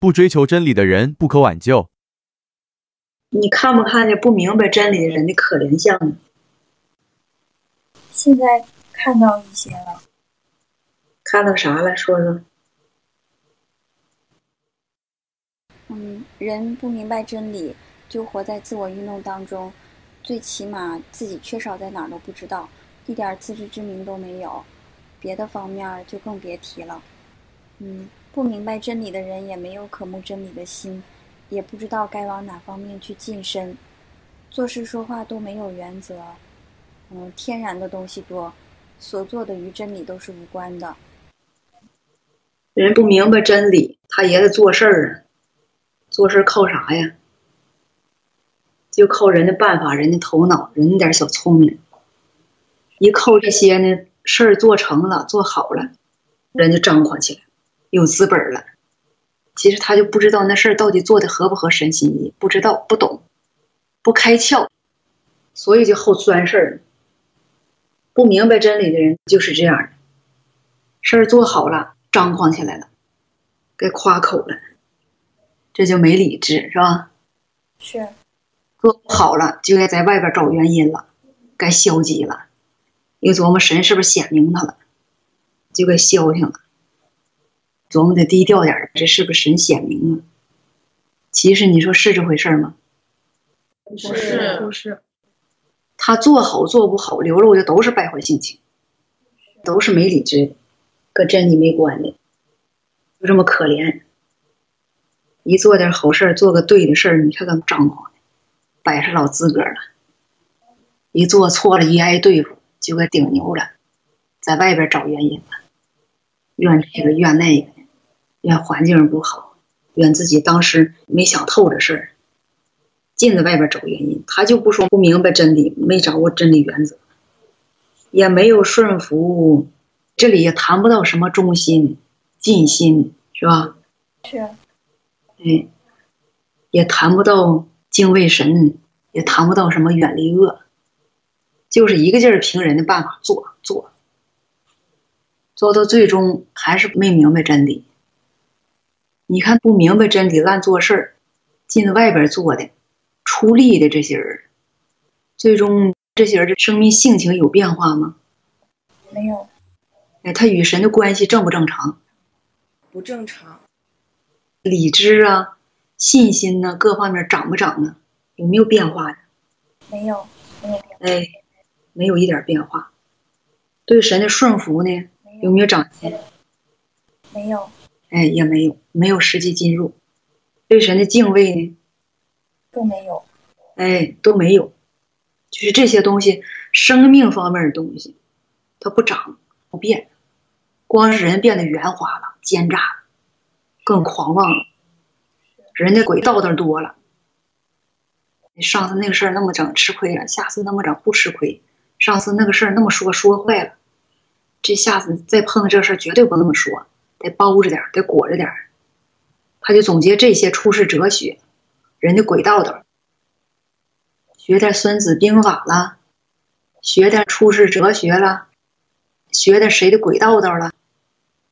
不追求真理的人不可挽救。你看不看见不明白真理的人的可怜相呢？现在看到一些了。看到啥了？说说。嗯，人不明白真理，就活在自我运动当中，最起码自己缺少在哪儿都不知道，一点自知之明都没有，别的方面就更别提了。嗯，不明白真理的人也没有渴慕真理的心，也不知道该往哪方面去晋升，做事说话都没有原则。嗯，天然的东西多，所做的与真理都是无关的。人不明白真理，他也得做事儿啊。做事靠啥呀？就靠人的办法、人的头脑、人那点小聪明。一靠这些呢，事儿做成了、做好了，人就张狂起来，有资本了。其实他就不知道那事儿到底做的合不合神心意，不知道、不懂、不开窍，所以就好钻事儿。不明白真理的人就是这样的，事儿做好了，张狂起来了，该夸口了，这就没理智，是吧？是。做不好了，就该在外边找原因了，该消极了，又琢磨神是不是显明他了，就该消停了，琢磨的低调点这是不是神显明了？其实你说是这回事吗？不是，不是。他做好做不好，流露的都是败坏性情，都是没理智的，跟真理没关的，就这么可怜。一做点好事做个对的事儿，你看看张狂的，摆上老资格了。一做错了，一挨对付就该顶牛了，在外边找原因了，怨这个怨那个，怨环境不好，怨自己当时没想透这事儿。尽在外边找原因，他就不说不明白真理，没掌握真理原则，也没有顺服，这里也谈不到什么忠心、尽心，是吧？是。哎，也谈不到敬畏神，也谈不到什么远离恶，就是一个劲儿凭人的办法做做，做到最终还是没明白真理。你看，不明白真理，乱做事儿，进外边做的。出力的这些人，最终这些人的生命性情有变化吗？没有。哎，他与神的关系正不正常？不正常。理智啊，信心呢，各方面长不长呢？有没有变化的？没有，没有变。哎，没有一点变化。对神的顺服呢？有没有长进？没有。哎，也没有，没有实际进入。对神的敬畏呢？都没有，哎，都没有，就是这些东西，生命方面的东西，它不长不变，光是人变得圆滑了、奸诈了，更狂妄了，人的鬼道道多了。你上次那个事儿那么整吃亏了，下次那么整不吃亏。上次那个事儿那么说说坏了，这下次再碰到这事儿绝对不那么说，得包着点，得裹着点。他就总结这些处世哲学。人的鬼道道，学点《孙子兵法》了，学点处世哲学了，学点谁的鬼道道了，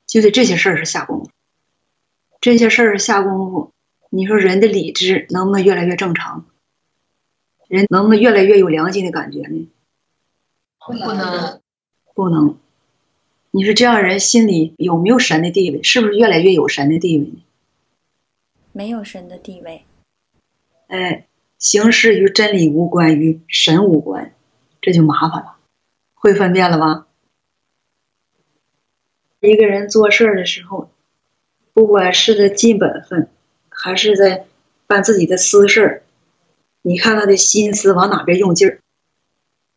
就得这些事儿是下功夫。这些事儿是下功夫，你说人的理智能不能越来越正常？人能不能越来越有良心的感觉呢？不能，不能。你说这样人心里有没有神的地位？是不是越来越有神的地位呢？没有神的地位。哎，行事与真理无关，与神无关，这就麻烦了。会分辨了吧？一个人做事的时候，不管是在尽本分，还是在办自己的私事儿，你看他的心思往哪边用劲儿。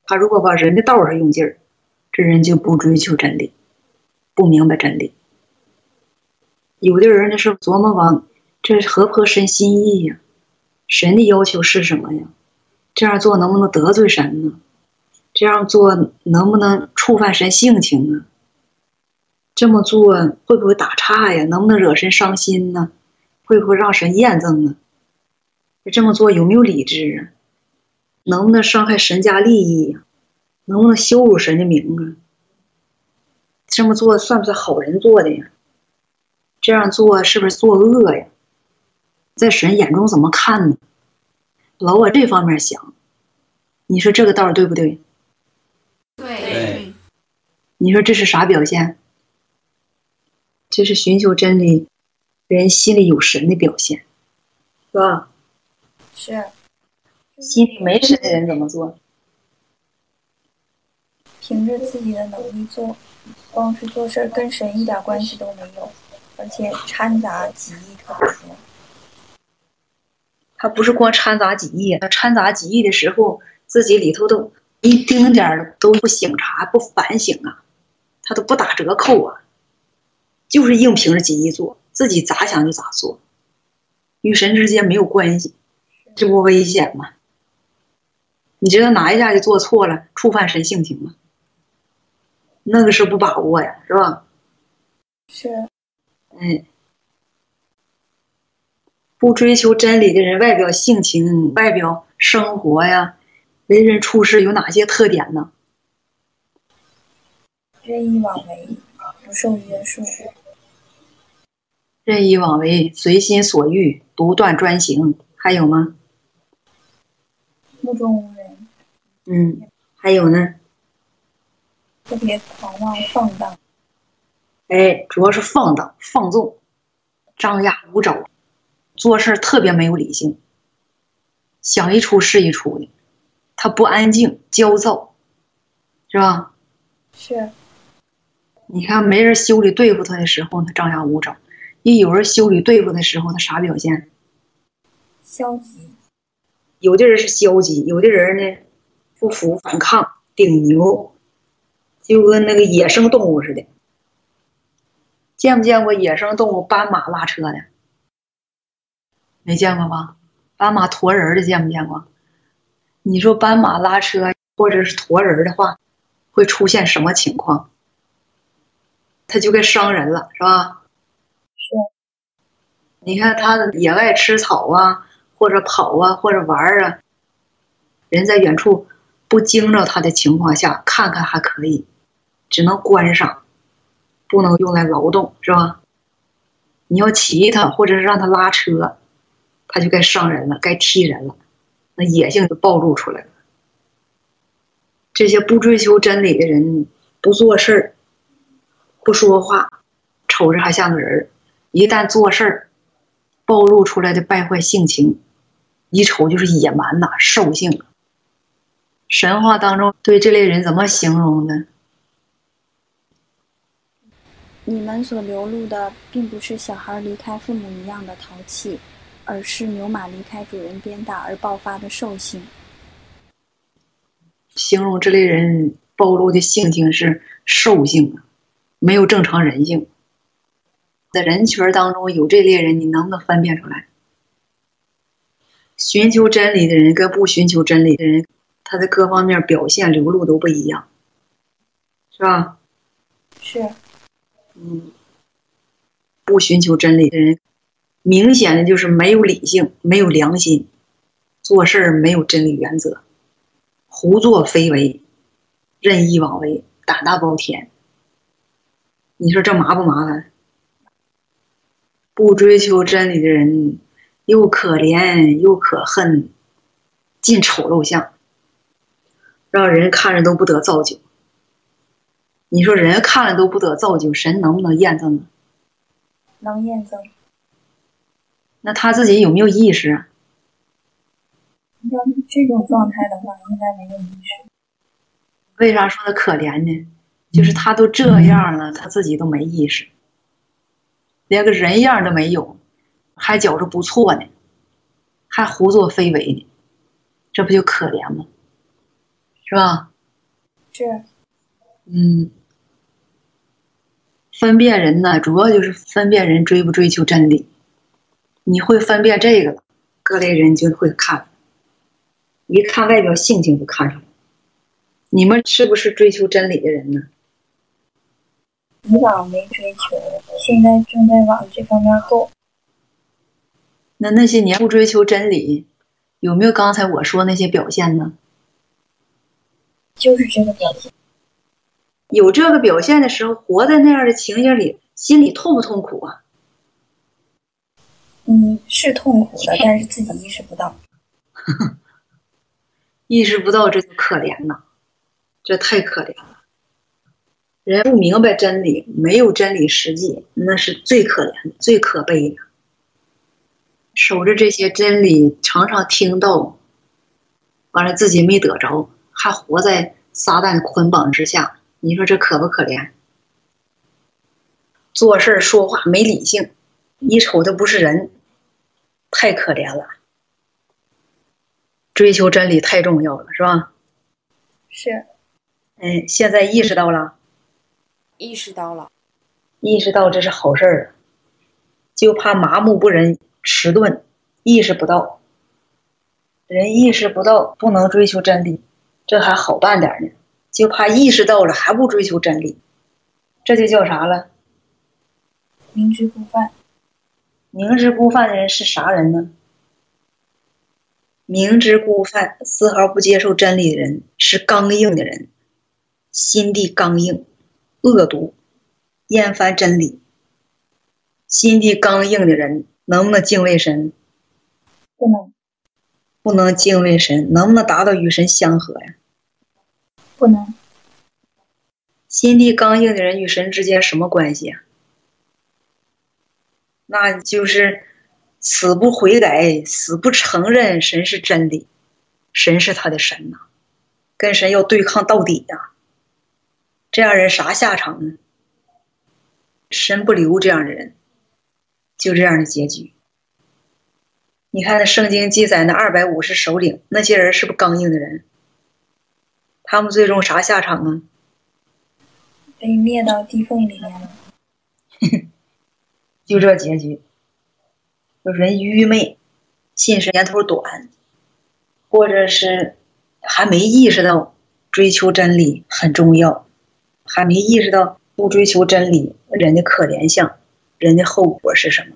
他如果往人的道上用劲儿，这人就不追求真理，不明白真理。有的人呢是琢磨往这合不合神心意呀？神的要求是什么呀？这样做能不能得罪神呢？这样做能不能触犯神性情呢？这么做会不会打岔呀？能不能惹神伤心呢？会不会让神厌憎呢？这么做有没有理智啊？能不能伤害神家利益呀？能不能羞辱神的名啊？这么做算不算好人做的呀？这样做是不是作恶呀？在神眼中怎么看呢？老往这方面想，你说这个道对不对？对，你说这是啥表现？这是寻求真理人心里有神的表现，是吧？是心里没神的人怎么做？凭着自己的能力做，光是做事儿跟神一点关系都没有，而且掺杂己意特别多。他不是光掺杂己意，他掺杂己意的时候，自己里头都一丁点儿都不醒察、不反省啊，他都不打折扣啊，就是硬凭着己意做，自己咋想就咋做，与神之间没有关系，这不危险吗？你知道哪一下就做错了，触犯神性情吗？那个是不把握呀，是吧？是，哎，不追求真理的人，外表性情、外表生活呀，为人处事有哪些特点呢？任意妄为，不受约束。任意妄为，随心所欲，独断专行，还有吗？目中无人，嗯，还有呢？特别狂妄放荡。哎，主要是放荡、放纵、张牙舞爪，做事特别没有理性，想一出是一出的，他不安静，焦躁，是吧？是，你看没人修理对付他的时候，他张牙舞爪；一有人修理对付的时候，他啥表现？消极。有的人是消极，有的人呢不服、反抗、顶牛，就跟那个野生动物似的。见没见过野生动物斑马拉车的？没见过吧？斑马驮人的见没见过？你说斑马拉车或者是驮人的话，会出现什么情况？它就该伤人了，是吧？是。你看它野外吃草啊，或者跑啊，或者玩啊，人在远处不惊着它的情况下，看看还可以，只能观赏。不能用来劳动，是吧？你要骑它，或者是让它拉车，它就该伤人了，该踢人了，那野性就暴露出来了。这些不追求真理的人，不做事儿，不说话，瞅着还像个人一旦做事儿，暴露出来的败坏性情，一瞅就是野蛮呐，兽性。神话当中对这类人怎么形容呢？你们所流露的，并不是小孩离开父母一样的淘气，而是牛马离开主人鞭打而爆发的兽性。形容这类人暴露的性情是兽性啊，没有正常人性。在人群当中有这类人，你能不能分辨出来？寻求真理的人跟不寻求真理的人，他的各方面表现流露都不一样，是吧？是。嗯，不寻求真理的人，明显的就是没有理性，没有良心，做事儿没有真理原则，胡作非为，任意妄为，胆大包天。你说这麻不麻烦？不追求真理的人，又可怜又可恨，尽丑陋相，让人看着都不得造就。你说人看了都不得造就，神能不能验证呢？能验证。那他自己有没有意识？要是这种状态的话，应该没有意识。为啥说他可怜呢？就是他都这样了，他自己都没意识，连个人样都没有，还觉着不错呢，还胡作非为呢，这不就可怜吗？是吧？是。嗯。分辨人呢，主要就是分辨人追不追求真理。你会分辨这个了，各类人就会看。一看外表性情就看出来，你们是不是追求真理的人呢？以往没追求，现在正在往这方面够。那那些年不追求真理，有没有刚才我说那些表现呢？就是这个表现。有这个表现的时候，活在那样的情景里，心里痛不痛苦啊？嗯，是痛苦的，但是自己意识不到。意识不到，这就可怜呐，这太可怜了。人不明白真理，没有真理实际，那是最可怜、最可悲的。守着这些真理，常常听到，完了自己没得着，还活在撒旦捆绑之下，你说这可不可怜？做事说话没理性，一瞅他不是人，太可怜了。追求真理太重要了，是吧？是。哎，现在意识到了。意识到了。意识到这是好事儿，就怕麻木不仁。迟钝，意识不到，人意识不到，不能追求真理，这还好办点呢。就怕意识到了还不追求真理，这就叫啥了？明知故犯。明知故犯的人是啥人呢？明知故犯，丝毫不接受真理的人是刚硬的人，心地刚硬，恶毒，厌烦真理。心地刚硬的人。能不能敬畏神？不能，不能敬畏神，能不能达到与神相合呀？不能。心地刚硬的人与神之间什么关系啊？那就是死不悔改，死不承认神是真理，神是他的神呐，跟神要对抗到底呀。这样人啥下场呢？神不留这样的人。就这样的结局。你看那圣经记载那二百五十首领，那些人是不是刚硬的人？他们最终啥下场啊？被灭到地缝里面了。就这结局。就人愚昧，信神年头短，或者是还没意识到追求真理很重要，还没意识到不追求真理人的可怜相。人的后果是什么？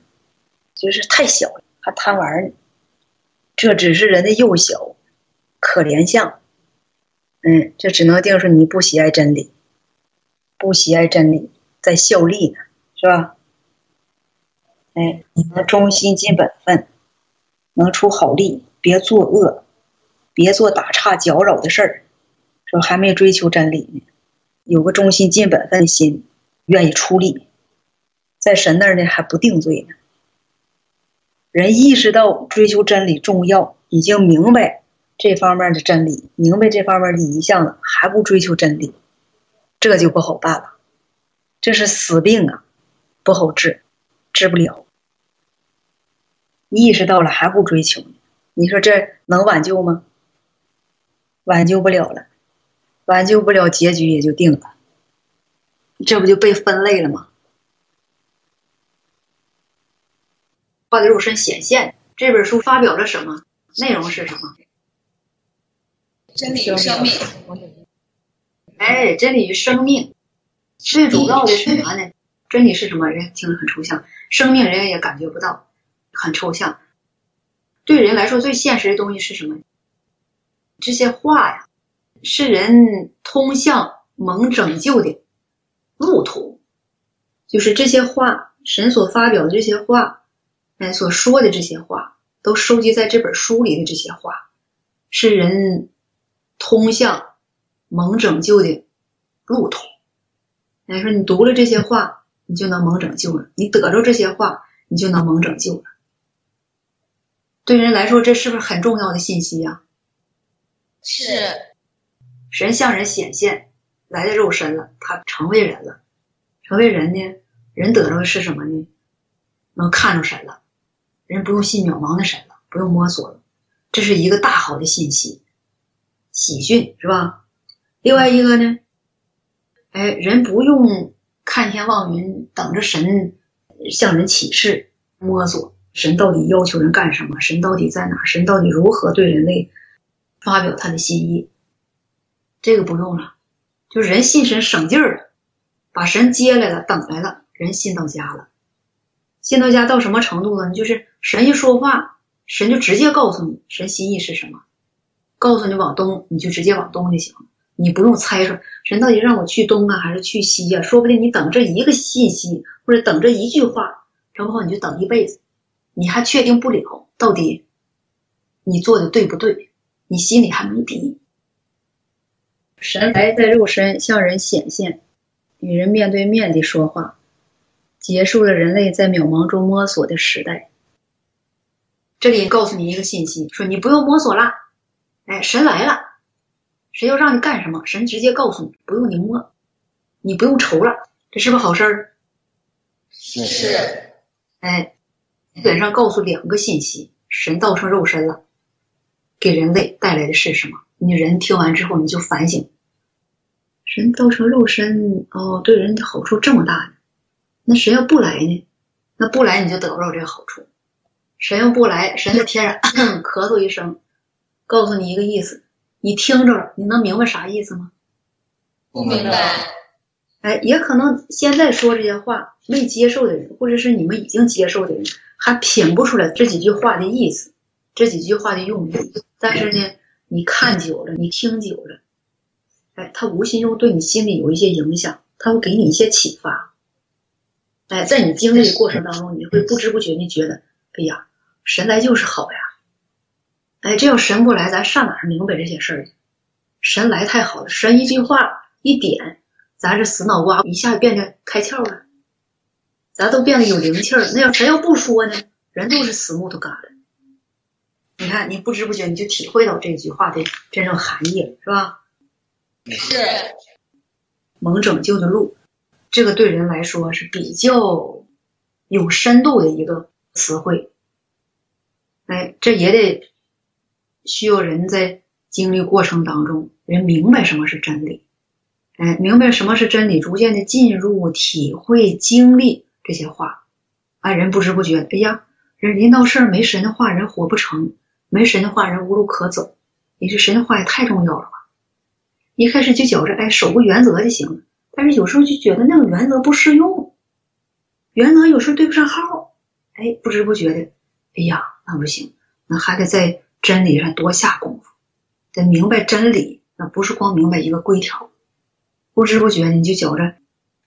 就是太小了，还贪玩呢。这只是人的幼小，可怜相。嗯，这只能定说你不喜爱真理，不喜爱真理，在效力呢，是吧？哎，你能忠心尽本分，能出好力，别作恶，别做打岔搅扰的事儿。说还没追求真理呢，有个忠心尽本分的心，愿意出力。在神那儿呢还不定罪呢。人意识到追求真理重要，已经明白这方面的真理，明白这方面的一项了，还不追求真理，这就不好办了。这是死病啊，不好治，治不了。意识到了还不追求，你说这能挽救吗？挽救不了了，挽救不了，结局也就定了。这不就被分类了吗？化的肉身显现这本书发表了什么内容是什么？真理与生命。哎，真理与生命，最主要的是啥呢？真理是什么？人听得很抽象，生命人家也感觉不到，很抽象。对人来说最现实的东西是什么？这些话呀，是人通向蒙拯救的路途，就是这些话，神所发表的这些话。哎，所说的这些话，都收集在这本书里的这些话，是人通向蒙拯救的路途。哎，说你读了这些话，你就能蒙拯救了；你得着这些话，你就能蒙拯救了。对人来说，这是不是很重要的信息呀？是。神向人显现，来的肉身了，他成为人了。成为人呢，人得着的是什么呢？能看着神了。人不用信渺茫的神了，不用摸索了，这是一个大好的信息，喜讯是吧？另外一个呢，哎，人不用看天望云，等着神向人启示，摸索神到底要求人干什么，神到底在哪，神到底如何对人类发表他的心意，这个不用了，就人信神省劲儿了，把神接来了，等来了，人信到家了。信到家到什么程度呢？就是神一说话，神就直接告诉你神心意是什么，告诉你往东，你就直接往东就行，你不用猜说神到底让我去东啊还是去西呀？说不定你等这一个信息或者等这一句话，整不好你就等一辈子，你还确定不了到底你做的对不对，你心里还没底。神来在肉身向人显现，与人面对面的说话，结束了人类在渺茫中摸索的时代。这里告诉你一个信息，说你不用摸索了，哎，神来了，神要让你干什么，神直接告诉你，不用你摸，你不用愁了，这是不是好事儿？是，哎，基本上告诉两个信息：神道成肉身了，给人类带来的是什么？你人听完之后，你就反省，神道成肉身，哦，对人的好处这么大呢。那神要不来呢？那不来你就得不到这个好处。神要不来，神在天上 咳嗽一声，告诉你一个意思，你听着了，你能明白啥意思吗？不明白。哎，也可能现在说这些话没接受的人，或者是你们已经接受的人，还品不出来这几句话的意思，这几句话的用意。但是呢，你看久了，你听久了，哎，他无形中对你心里有一些影响，他会给你一些启发。哎，在你经历的过程当中，你会不知不觉地觉得，哎呀，神来就是好呀。哎，这要神不来，咱上哪儿明白这些事儿去？神来太好了，神一句话一点。咱这死脑瓜一下变得开窍了，咱都变得有灵气儿。那要神要不说呢？人都是死木头疙瘩。你看，你不知不觉你就体会到这句话的真正含义了，是吧？是。蒙拯救的路，这个对人来说是比较有深度的一个词汇。哎，这也得需要人在经历过程当中，人明白什么是真理。哎，明白什么是真理，逐渐的进入、体会、经历这些话，啊，人不知不觉，哎呀，人临到事儿没神的话，人活不成；没神的话，人无路可走。你这神的话也太重要了吧？一开始就觉着，哎，守个原则就行了，但是有时候就觉得那个原则不适用，原则有时候对不上号，哎，不知不觉的，哎呀，那不行，那还得再真理上多下功夫，得明白真理，那不是光明白一个规条。不知不觉你就觉着，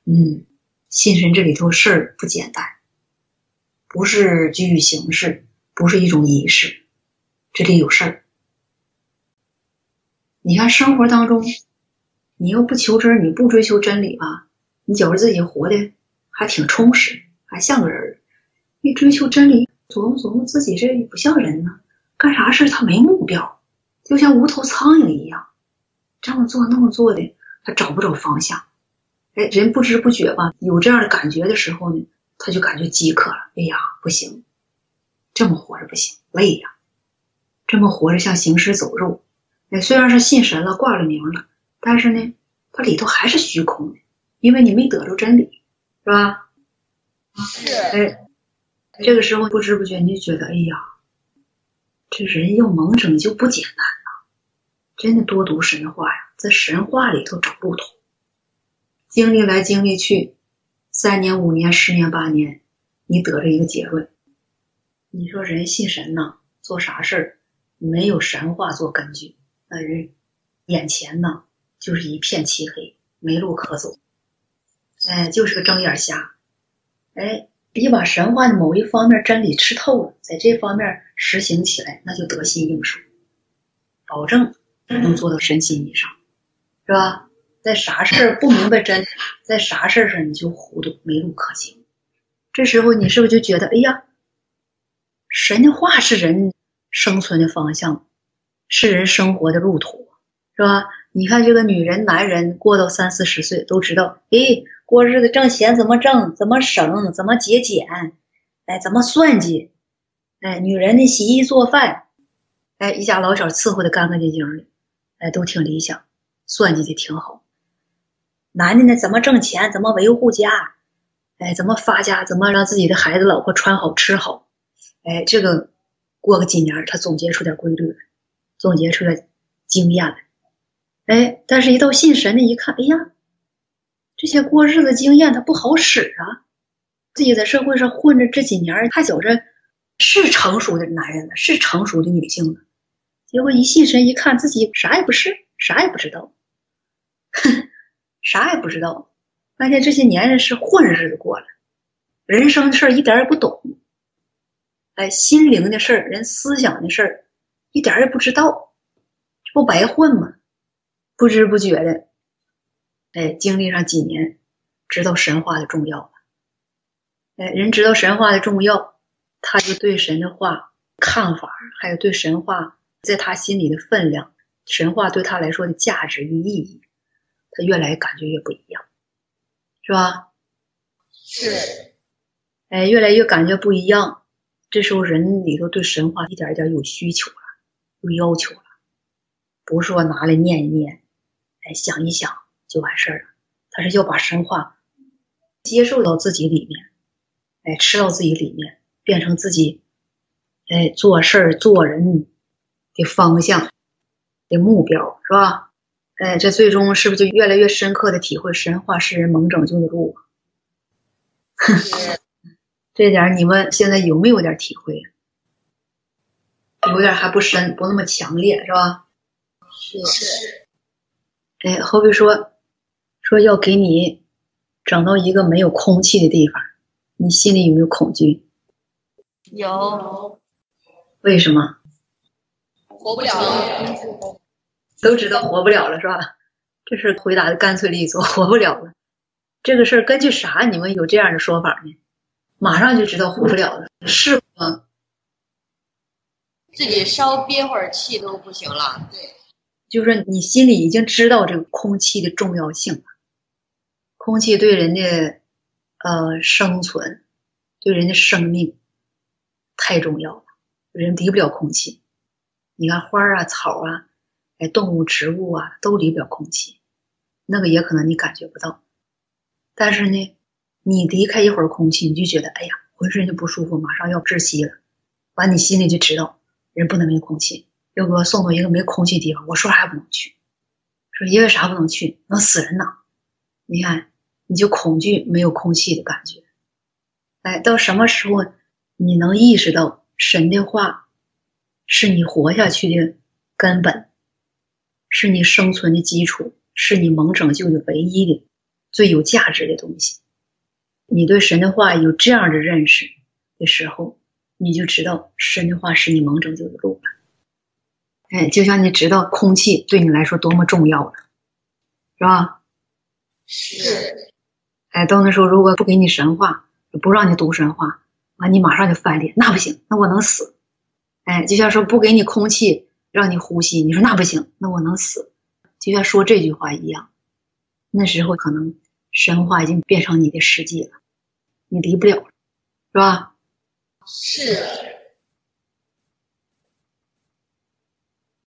嗯，信神这里头事儿不简单，不是拘于形式，不是一种仪式，这里有事儿。你看生活当中，你要不求真，你不追求真理吧，你觉着自己活的还挺充实，还像个人儿。一追求真理，琢磨琢磨自己这也不像人呢，干啥事他没目标，就像无头苍蝇一样，这么做那么做的。他找不着方向，哎，人不知不觉吧，有这样的感觉的时候呢，他就感觉饥渴了。哎呀，不行，这么活着不行，累呀，这么活着像行尸走肉。哎，虽然是信神了，挂了名了，但是呢，它里头还是虚空的，因为你没得着真理，是吧？是。哎，这个时候不知不觉你就觉得，哎呀，这人要蒙拯救不简单呐，真的多读神话呀。在神话里头找路途，经历来经历去，三年五年十年八年，你得了一个结论。你说人信神呐，做啥事儿没有神话做根据，那人眼前呢就是一片漆黑，没路可走，哎，就是个睁眼瞎。哎，你把神话的某一方面真理吃透了，在这方面实行起来，那就得心应手，保证能做到神心以上。是吧？在啥事儿不明白真，在啥事儿上你就糊涂，没路可行。这时候你是不是就觉得，哎呀，神话是人生存的方向，是人生活的路途，是吧？你看这个女人、男人过到三四十岁都知道，哎，过日子挣钱怎么挣，怎么省，怎么节俭，哎，怎么算计，哎，女人的洗衣做饭，哎，一家老小伺候的干干净净的，哎，都挺理想。算计的挺好，男的呢？怎么挣钱？怎么维护家？哎，怎么发家？怎么让自己的孩子、老婆穿好吃好？哎，这个过个几年，他总结出点规律来，总结出来经验来。哎，但是一到信神的一看，哎呀，这些过日子经验他不好使啊！自己在社会上混着这几年，他觉着是成熟的男人了，是成熟的女性了。结果一信神，一看自己啥也不是，啥也不知道。哼，啥也不知道，发现这些年是混日子过了，人生的事儿一点也不懂。哎，心灵的事儿，人思想的事儿，一点也不知道，这不白混吗？不知不觉的，哎，经历上几年，知道神话的重要了。哎，人知道神话的重要，他就对神的话看法，还有对神话在他心里的分量，神话对他来说的价值与意义，他越来感觉越不一样，是吧？是。哎，越来越感觉不一样。这时候人里头对神话一点一点有需求了，有要求了，不是说拿来念一念，哎，想一想就完事儿了。他是要把神话接受到自己里面，哎，吃到自己里面，变成自己哎做事儿做人的方向的目标，是吧？哎，这最终是不是就越来越深刻的体会神话是人蒙拯救的路？是。这点你们现在有没有点体会？有点还不深，不那么强烈，是吧？是是。哎，好比说，说要给你整到一个没有空气的地方，你心里有没有恐惧？有。为什么？活不了了。都知道活不了了，是吧？这事回答的干脆利索，活不了了。这个事儿根据啥？你们有这样的说法呢？马上就知道活不了了，是吗？自己稍憋会儿气都不行了。对，就是你心里已经知道这个空气的重要性了。空气对人的呃生存，对人的生命太重要了，人离不了空气。你看花啊、草啊、哎动物、植物啊，都离不了空气。那个也可能你感觉不到，但是呢。你离开一会儿空气，你就觉得哎呀，浑身就不舒服，马上要窒息了。完，你心里就知道，人不能没空气，要给我送到一个没空气地方，我说啥也不能去。说因为啥不能去？能死人呢。你看，你就恐惧没有空气的感觉。哎，到什么时候你能意识到神的话是你活下去的根本，是你生存的基础，是你蒙拯救的唯一的最有价值的东西。你对神的话有这样的认识的时候，你就知道神的话是你蒙拯救的路了。哎，就像你知道空气对你来说多么重要了，是吧？是。哎，到那时候如果不给你神话，不让你读神话，完你马上就翻脸，那不行，那我能死。哎，就像说不给你空气让你呼吸，你说那不行，那我能死。就像说这句话一样，那时候可能。神话已经变成你的世界了，你离不了，是吧？是。